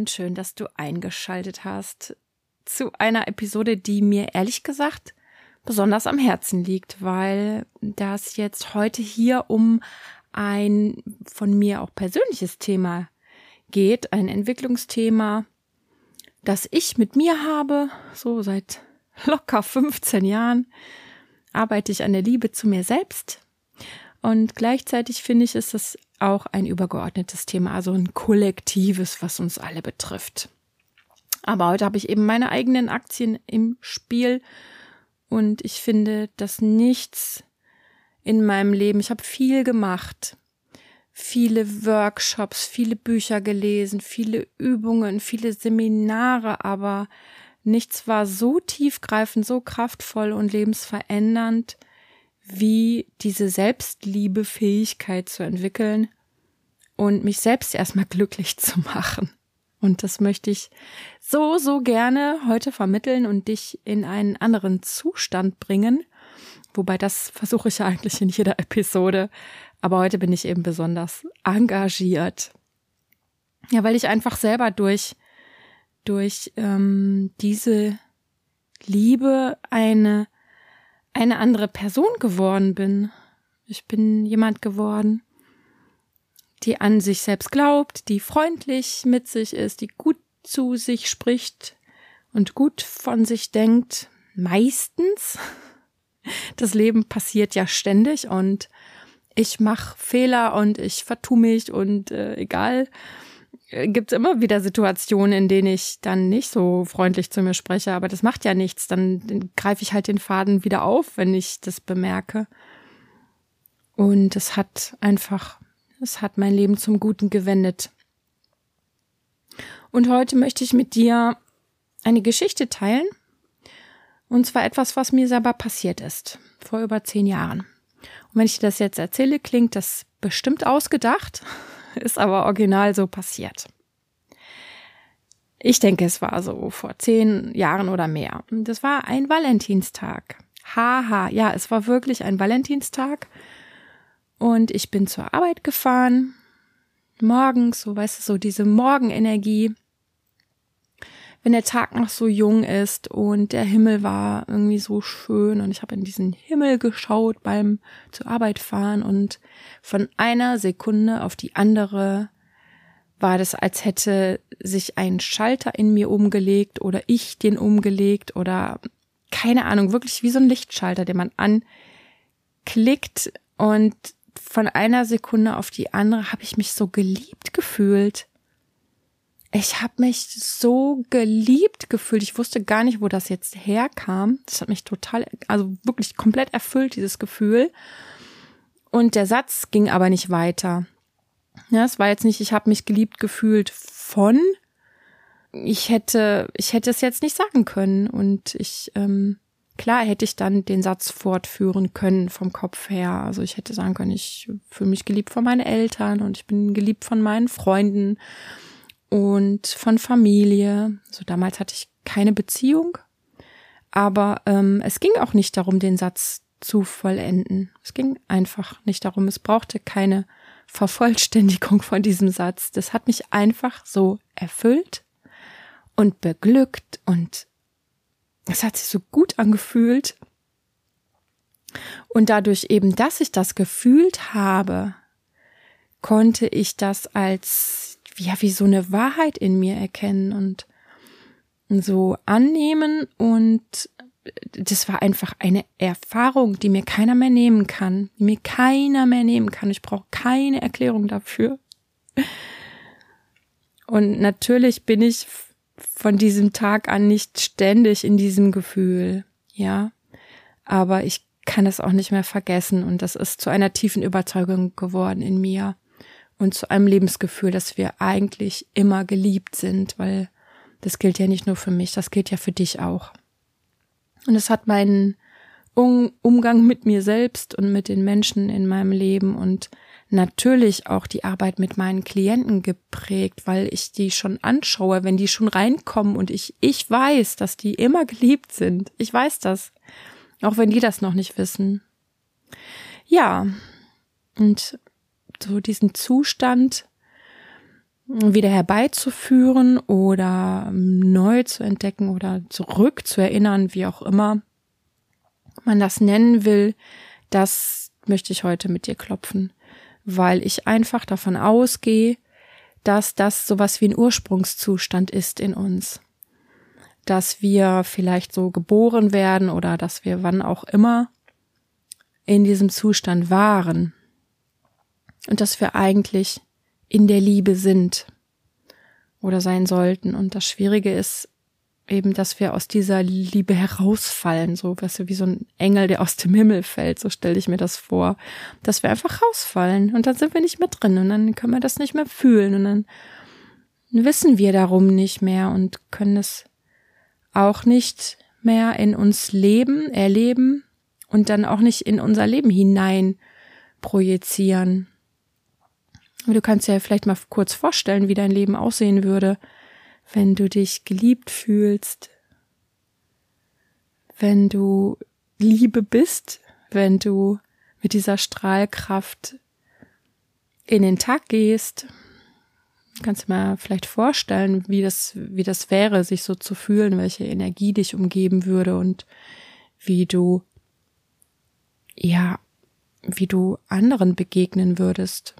Und schön, dass du eingeschaltet hast zu einer Episode, die mir ehrlich gesagt besonders am Herzen liegt, weil das jetzt heute hier um ein von mir auch persönliches Thema geht, ein Entwicklungsthema, das ich mit mir habe, so seit locker 15 Jahren arbeite ich an der Liebe zu mir selbst. Und gleichzeitig finde ich, ist das auch ein übergeordnetes Thema, also ein kollektives, was uns alle betrifft. Aber heute habe ich eben meine eigenen Aktien im Spiel und ich finde, dass nichts in meinem Leben, ich habe viel gemacht, viele Workshops, viele Bücher gelesen, viele Übungen, viele Seminare, aber nichts war so tiefgreifend, so kraftvoll und lebensverändernd, wie diese Selbstliebefähigkeit zu entwickeln und mich selbst erstmal glücklich zu machen. Und das möchte ich so, so gerne heute vermitteln und dich in einen anderen Zustand bringen. Wobei das versuche ich ja eigentlich in jeder Episode. Aber heute bin ich eben besonders engagiert. Ja, weil ich einfach selber durch, durch ähm, diese Liebe eine, eine andere Person geworden bin. Ich bin jemand geworden, die an sich selbst glaubt, die freundlich mit sich ist, die gut zu sich spricht und gut von sich denkt. Meistens. Das Leben passiert ja ständig und ich mache Fehler und ich vertu mich und äh, egal. Gibt es immer wieder Situationen, in denen ich dann nicht so freundlich zu mir spreche, aber das macht ja nichts. Dann, greife ich halt den Faden wieder auf, wenn ich das bemerke. Und es hat einfach es hat mein Leben zum Guten gewendet. Und heute möchte ich mit dir eine Geschichte teilen. Und zwar etwas, was mir selber passiert ist. Vor über zehn Jahren. Und wenn ich das jetzt erzähle, klingt das bestimmt ausgedacht, ist aber original so passiert. Ich denke, es war so vor zehn Jahren oder mehr. Das war ein Valentinstag. Haha, ja, es war wirklich ein Valentinstag. Und ich bin zur Arbeit gefahren. Morgens, so weißt du, so diese Morgenenergie. Wenn der Tag noch so jung ist und der Himmel war irgendwie so schön und ich habe in diesen Himmel geschaut beim zur Arbeit fahren und von einer Sekunde auf die andere war das, als hätte sich ein Schalter in mir umgelegt oder ich den umgelegt oder keine Ahnung, wirklich wie so ein Lichtschalter, den man anklickt und von einer Sekunde auf die andere habe ich mich so geliebt gefühlt. Ich habe mich so geliebt gefühlt. Ich wusste gar nicht, wo das jetzt herkam. Das hat mich total, also wirklich komplett erfüllt, dieses Gefühl. Und der Satz ging aber nicht weiter. Ja, es war jetzt nicht, ich habe mich geliebt gefühlt von. Ich hätte, ich hätte es jetzt nicht sagen können. Und ich ähm, Klar hätte ich dann den Satz fortführen können vom Kopf her. Also ich hätte sagen können, ich fühle mich geliebt von meinen Eltern und ich bin geliebt von meinen Freunden und von Familie. So damals hatte ich keine Beziehung, aber ähm, es ging auch nicht darum, den Satz zu vollenden. Es ging einfach nicht darum. Es brauchte keine Vervollständigung von diesem Satz. Das hat mich einfach so erfüllt und beglückt und es hat sich so gut angefühlt. Und dadurch eben, dass ich das gefühlt habe, konnte ich das als, ja, wie so eine Wahrheit in mir erkennen und so annehmen und das war einfach eine Erfahrung, die mir keiner mehr nehmen kann, die mir keiner mehr nehmen kann. Ich brauche keine Erklärung dafür. Und natürlich bin ich von diesem Tag an nicht ständig in diesem Gefühl, ja. Aber ich kann es auch nicht mehr vergessen und das ist zu einer tiefen Überzeugung geworden in mir und zu einem Lebensgefühl, dass wir eigentlich immer geliebt sind, weil das gilt ja nicht nur für mich, das gilt ja für dich auch. Und es hat meinen Umgang mit mir selbst und mit den Menschen in meinem Leben und natürlich auch die Arbeit mit meinen Klienten geprägt, weil ich die schon anschaue, wenn die schon reinkommen und ich, ich weiß, dass die immer geliebt sind. Ich weiß das. Auch wenn die das noch nicht wissen. Ja. Und so diesen Zustand wieder herbeizuführen oder neu zu entdecken oder zurück zu erinnern, wie auch immer man das nennen will, das möchte ich heute mit dir klopfen, weil ich einfach davon ausgehe, dass das sowas wie ein Ursprungszustand ist in uns. Dass wir vielleicht so geboren werden oder dass wir wann auch immer in diesem Zustand waren. Und dass wir eigentlich in der Liebe sind oder sein sollten. Und das Schwierige ist eben, dass wir aus dieser Liebe herausfallen, so weißt du, wie so ein Engel, der aus dem Himmel fällt, so stelle ich mir das vor, dass wir einfach rausfallen und dann sind wir nicht mehr drin und dann können wir das nicht mehr fühlen und dann wissen wir darum nicht mehr und können es auch nicht mehr in uns leben, erleben und dann auch nicht in unser Leben hinein projizieren. Aber du kannst ja vielleicht mal kurz vorstellen, wie dein Leben aussehen würde, wenn du dich geliebt fühlst, wenn du Liebe bist, wenn du mit dieser Strahlkraft in den Tag gehst. Kannst du mal vielleicht vorstellen, wie das, wie das wäre, sich so zu fühlen, welche Energie dich umgeben würde und wie du, ja, wie du anderen begegnen würdest.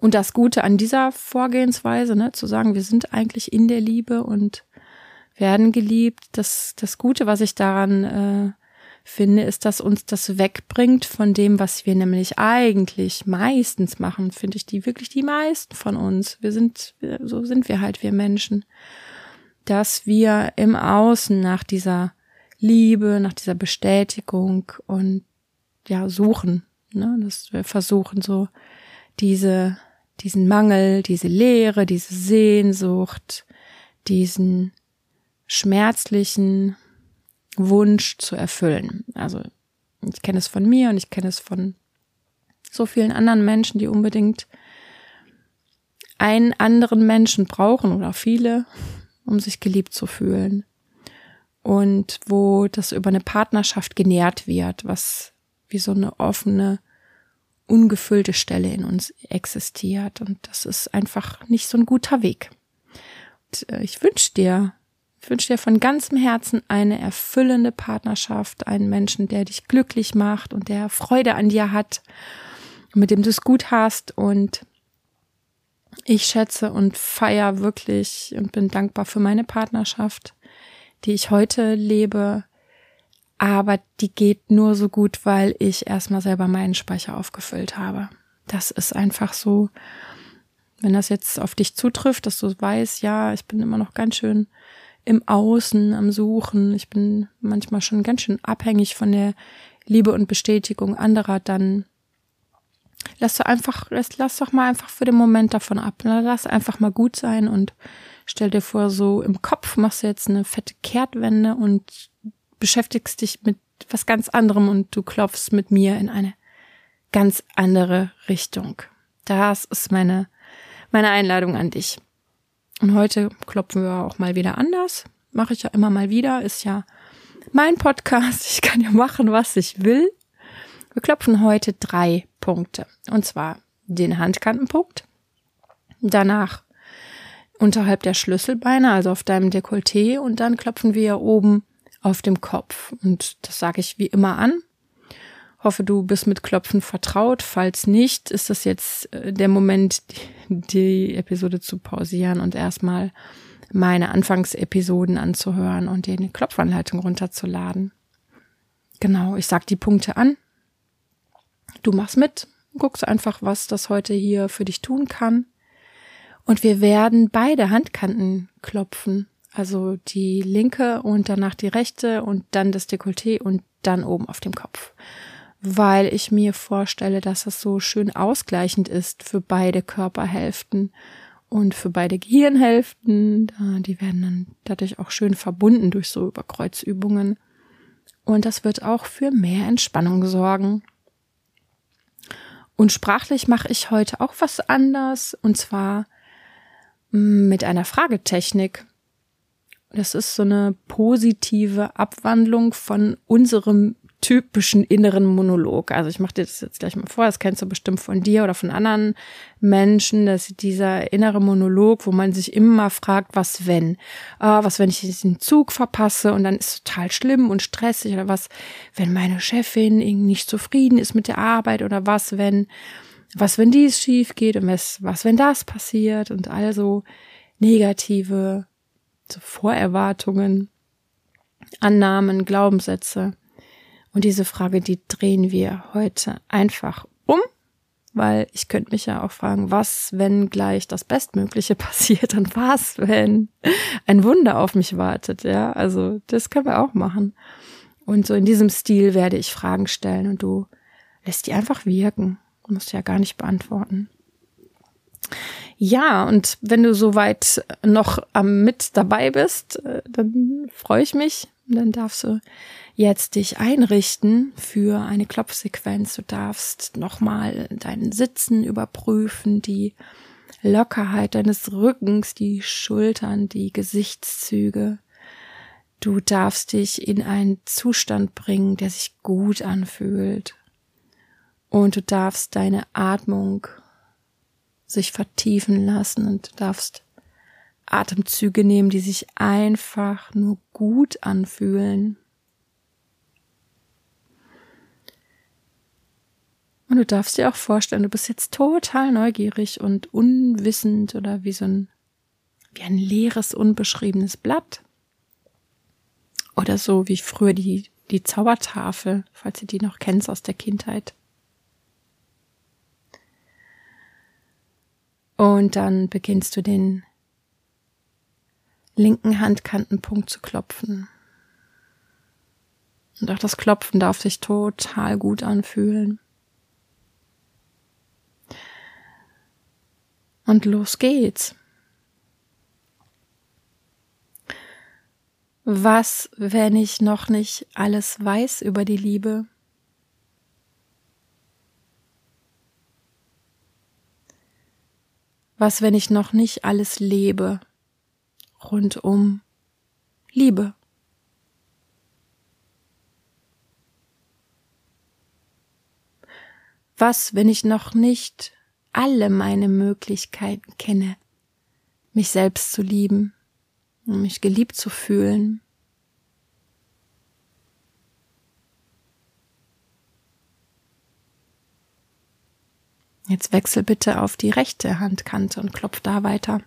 Und das Gute an dieser Vorgehensweise, ne, zu sagen, wir sind eigentlich in der Liebe und werden geliebt, das, das Gute, was ich daran äh, finde, ist, dass uns das wegbringt von dem, was wir nämlich eigentlich meistens machen, finde ich, die wirklich die meisten von uns. Wir sind, so sind wir halt, wir Menschen, dass wir im Außen nach dieser Liebe, nach dieser Bestätigung und ja, suchen, ne, dass wir versuchen so diese diesen Mangel, diese Leere, diese Sehnsucht, diesen schmerzlichen Wunsch zu erfüllen. Also ich kenne es von mir und ich kenne es von so vielen anderen Menschen, die unbedingt einen anderen Menschen brauchen oder viele, um sich geliebt zu fühlen. Und wo das über eine Partnerschaft genährt wird, was wie so eine offene ungefüllte Stelle in uns existiert. Und das ist einfach nicht so ein guter Weg. Und äh, ich wünsche dir, ich wünsche dir von ganzem Herzen eine erfüllende Partnerschaft, einen Menschen, der dich glücklich macht und der Freude an dir hat, mit dem du es gut hast. Und ich schätze und feier wirklich und bin dankbar für meine Partnerschaft, die ich heute lebe, aber die geht nur so gut, weil ich erstmal selber meinen Speicher aufgefüllt habe. Das ist einfach so, wenn das jetzt auf dich zutrifft, dass du weißt, ja, ich bin immer noch ganz schön im Außen am Suchen, ich bin manchmal schon ganz schön abhängig von der Liebe und Bestätigung anderer, dann lass du einfach, lass, lass doch mal einfach für den Moment davon ab. Lass einfach mal gut sein und stell dir vor, so im Kopf machst du jetzt eine fette Kehrtwende und beschäftigst dich mit was ganz anderem und du klopfst mit mir in eine ganz andere Richtung. Das ist meine, meine Einladung an dich. Und heute klopfen wir auch mal wieder anders. Mache ich ja immer mal wieder. Ist ja mein Podcast. Ich kann ja machen, was ich will. Wir klopfen heute drei Punkte. Und zwar den Handkantenpunkt. Danach unterhalb der Schlüsselbeine, also auf deinem Dekolleté. Und dann klopfen wir oben auf dem Kopf. Und das sage ich wie immer an. Hoffe, du bist mit Klopfen vertraut. Falls nicht, ist das jetzt äh, der Moment, die Episode zu pausieren und erstmal meine Anfangsepisoden anzuhören und dir eine Klopfanleitung runterzuladen. Genau, ich sag die Punkte an. Du machst mit, guckst einfach, was das heute hier für dich tun kann. Und wir werden beide Handkanten klopfen. Also die linke und danach die rechte und dann das Dekolleté und dann oben auf dem Kopf. Weil ich mir vorstelle, dass das so schön ausgleichend ist für beide Körperhälften und für beide Gehirnhälften. Die werden dann dadurch auch schön verbunden durch so Überkreuzübungen. Und das wird auch für mehr Entspannung sorgen. Und sprachlich mache ich heute auch was anders und zwar mit einer Fragetechnik. Das ist so eine positive Abwandlung von unserem typischen inneren Monolog. Also ich mache dir das jetzt gleich mal vor, das kennst du bestimmt von dir oder von anderen Menschen, dass dieser innere Monolog, wo man sich immer fragt, was wenn? Ah, was wenn ich diesen Zug verpasse und dann ist es total schlimm und stressig oder was, wenn meine Chefin irgendwie nicht zufrieden ist mit der Arbeit oder was, wenn, was, wenn dies schief geht und was, was, wenn das passiert und also negative so Vorerwartungen, Annahmen, Glaubenssätze. Und diese Frage, die drehen wir heute einfach um, weil ich könnte mich ja auch fragen, was, wenn gleich das Bestmögliche passiert und was, wenn ein Wunder auf mich wartet, ja? Also, das können wir auch machen. Und so in diesem Stil werde ich Fragen stellen und du lässt die einfach wirken. Du musst ja gar nicht beantworten. Ja, und wenn du soweit noch am mit dabei bist, äh, dann freue ich mich. Dann darfst du jetzt dich einrichten für eine Klopfsequenz. Du darfst nochmal deinen Sitzen überprüfen, die Lockerheit deines Rückens, die Schultern, die Gesichtszüge. Du darfst dich in einen Zustand bringen, der sich gut anfühlt. Und du darfst deine Atmung sich vertiefen lassen und du darfst Atemzüge nehmen, die sich einfach nur gut anfühlen. Und du darfst dir auch vorstellen, du bist jetzt total neugierig und unwissend oder wie so ein, wie ein leeres, unbeschriebenes Blatt. Oder so wie früher die, die Zaubertafel, falls ihr die noch kennst aus der Kindheit. Und dann beginnst du den linken Handkantenpunkt zu klopfen. Und auch das Klopfen darf sich total gut anfühlen. Und los geht's. Was, wenn ich noch nicht alles weiß über die Liebe? Was, wenn ich noch nicht alles lebe rund um Liebe? Was, wenn ich noch nicht alle meine Möglichkeiten kenne, mich selbst zu lieben mich geliebt zu fühlen. Jetzt wechsel bitte auf die rechte Handkante und klopf da weiter.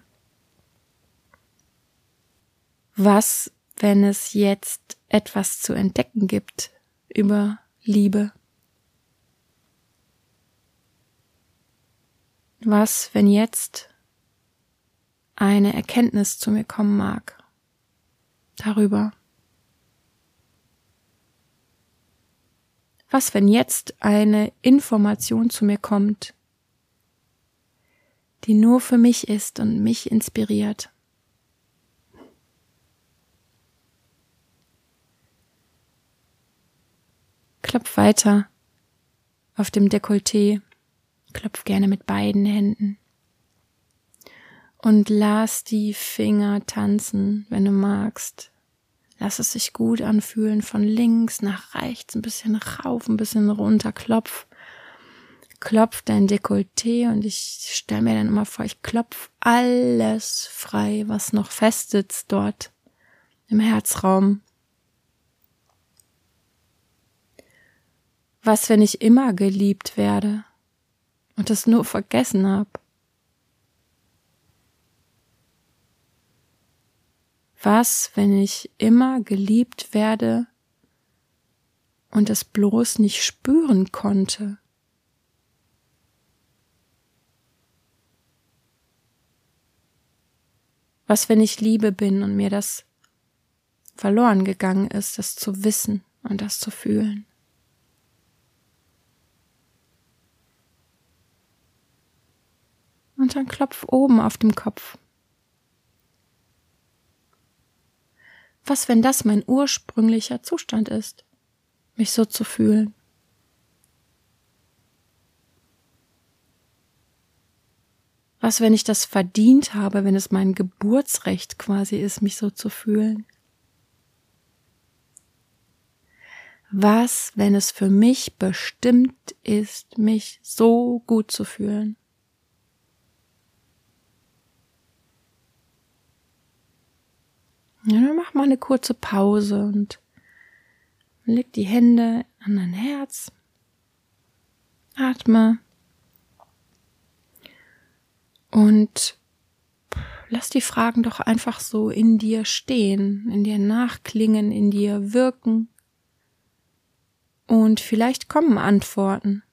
Was, wenn es jetzt etwas zu entdecken gibt über Liebe? Was, wenn jetzt eine Erkenntnis zu mir kommen mag darüber? Was, wenn jetzt eine Information zu mir kommt, die nur für mich ist und mich inspiriert? Klopf weiter auf dem Dekolleté Klopf gerne mit beiden Händen. Und lass die Finger tanzen, wenn du magst. Lass es sich gut anfühlen, von links nach rechts, ein bisschen rauf, ein bisschen runter, klopf. Klopf dein Dekolleté und ich stelle mir dann immer vor, ich klopf alles frei, was noch festsitzt dort im Herzraum. Was, wenn ich immer geliebt werde? und es nur vergessen habe. Was, wenn ich immer geliebt werde und es bloß nicht spüren konnte? Was, wenn ich Liebe bin und mir das verloren gegangen ist, das zu wissen und das zu fühlen? und dann klopf oben auf dem Kopf. Was, wenn das mein ursprünglicher Zustand ist, mich so zu fühlen? Was, wenn ich das verdient habe, wenn es mein Geburtsrecht quasi ist, mich so zu fühlen? Was, wenn es für mich bestimmt ist, mich so gut zu fühlen? Ja, dann mach mal eine kurze Pause und leg die Hände an dein Herz. Atme. Und lass die Fragen doch einfach so in dir stehen, in dir nachklingen, in dir wirken. Und vielleicht kommen Antworten.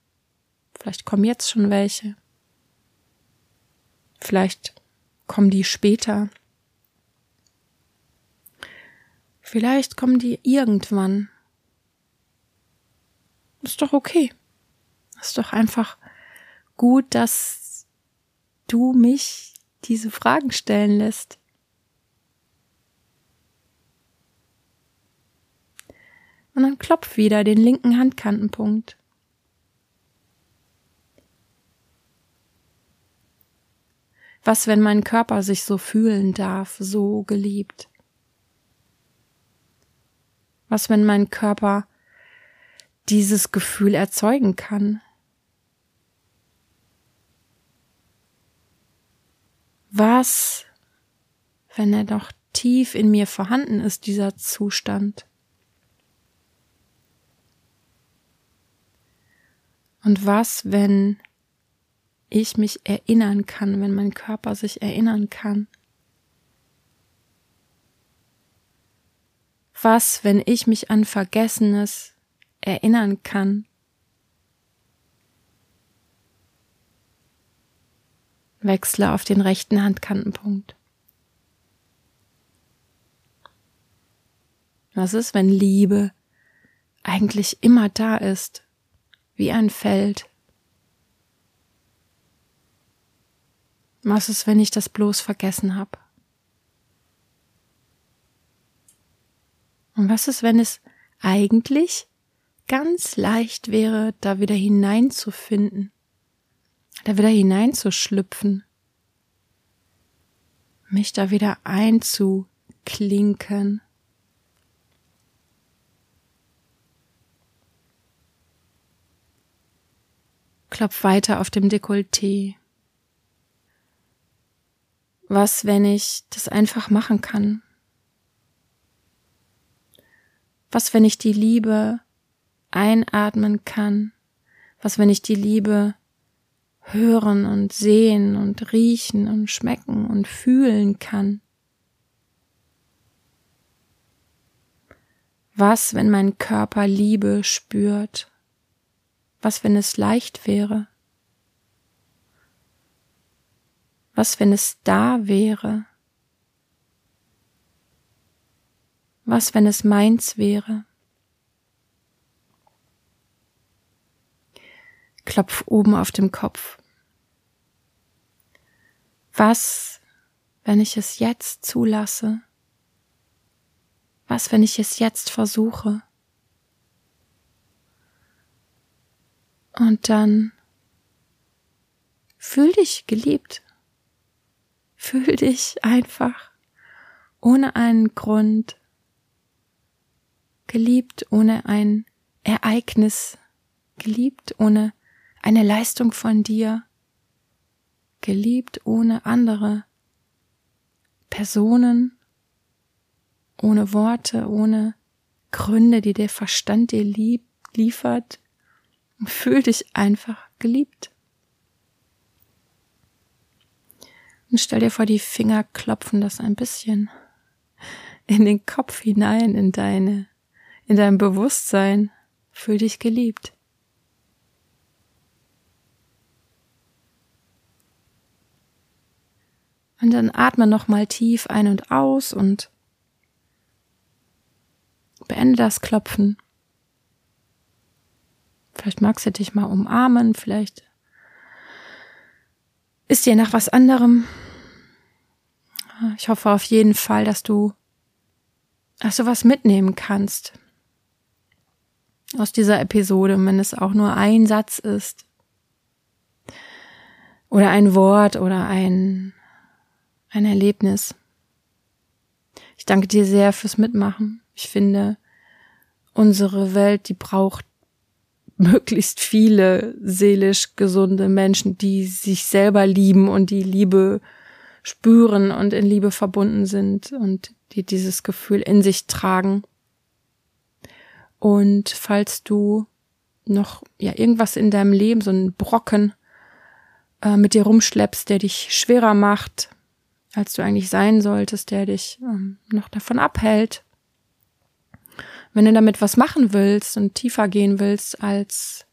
Vielleicht kommen jetzt schon welche. Vielleicht kommen die später. Vielleicht kommen die irgendwann. Ist doch okay. Ist doch einfach gut, dass du mich diese Fragen stellen lässt. Und dann klopf wieder den linken Handkantenpunkt. Was, wenn mein Körper sich so fühlen darf, so geliebt? Was, wenn mein Körper dieses Gefühl erzeugen kann? Was, wenn er doch tief in mir vorhanden ist, dieser Zustand? Und was, wenn ich mich erinnern kann, wenn mein Körper sich erinnern kann? Was, wenn ich mich an Vergessenes erinnern kann? Wechsle auf den rechten Handkantenpunkt. Was ist, wenn Liebe eigentlich immer da ist, wie ein Feld? Was ist, wenn ich das bloß vergessen habe? Und was ist, wenn es eigentlich ganz leicht wäre, da wieder hineinzufinden, da wieder hineinzuschlüpfen, mich da wieder einzuklinken? Klopf weiter auf dem Dekolleté. Was, wenn ich das einfach machen kann? Was, wenn ich die Liebe einatmen kann? Was, wenn ich die Liebe hören und sehen und riechen und schmecken und fühlen kann? Was, wenn mein Körper Liebe spürt? Was, wenn es leicht wäre? Was, wenn es da wäre? Was, wenn es meins wäre? Klopf oben auf dem Kopf. Was, wenn ich es jetzt zulasse? Was, wenn ich es jetzt versuche? Und dann fühl dich geliebt. Fühl dich einfach ohne einen Grund geliebt ohne ein Ereignis, geliebt ohne eine Leistung von dir, geliebt ohne andere Personen, ohne Worte, ohne Gründe, die der Verstand dir lieb, liefert. Fühl dich einfach geliebt. Und stell dir vor, die Finger klopfen das ein bisschen in den Kopf hinein, in deine in deinem Bewusstsein. Fühl dich geliebt. Und dann atme nochmal tief ein und aus und beende das Klopfen. Vielleicht magst du dich mal umarmen, vielleicht ist dir nach was anderem. Ich hoffe auf jeden Fall, dass du, dass du was mitnehmen kannst aus dieser Episode, wenn es auch nur ein Satz ist oder ein Wort oder ein, ein Erlebnis. Ich danke dir sehr fürs Mitmachen. Ich finde, unsere Welt, die braucht möglichst viele seelisch gesunde Menschen, die sich selber lieben und die Liebe spüren und in Liebe verbunden sind und die dieses Gefühl in sich tragen. Und falls du noch ja irgendwas in deinem Leben, so ein Brocken äh, mit dir rumschleppst, der dich schwerer macht, als du eigentlich sein solltest, der dich ähm, noch davon abhält. Wenn du damit was machen willst und tiefer gehen willst, als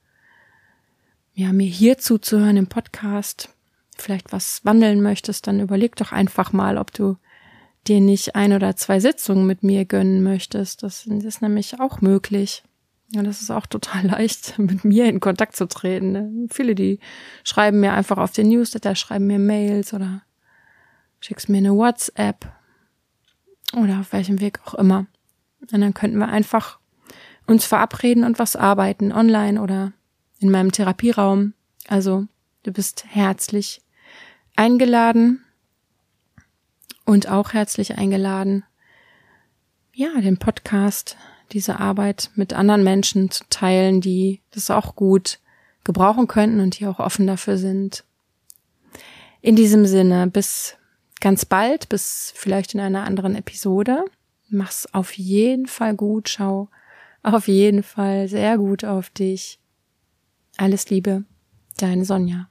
ja, mir hier zuzuhören im Podcast, vielleicht was wandeln möchtest, dann überleg doch einfach mal, ob du dir nicht ein oder zwei Sitzungen mit mir gönnen möchtest. Das ist nämlich auch möglich. Ja, das ist auch total leicht, mit mir in Kontakt zu treten. Viele, die schreiben mir einfach auf den Newsletter, schreiben mir Mails oder schickst mir eine WhatsApp oder auf welchem Weg auch immer. Und dann könnten wir einfach uns verabreden und was arbeiten, online oder in meinem Therapieraum. Also, du bist herzlich eingeladen und auch herzlich eingeladen, ja, den Podcast diese Arbeit mit anderen Menschen zu teilen, die das auch gut gebrauchen könnten und die auch offen dafür sind. In diesem Sinne, bis ganz bald, bis vielleicht in einer anderen Episode. Mach's auf jeden Fall gut, schau auf jeden Fall sehr gut auf dich. Alles Liebe, deine Sonja.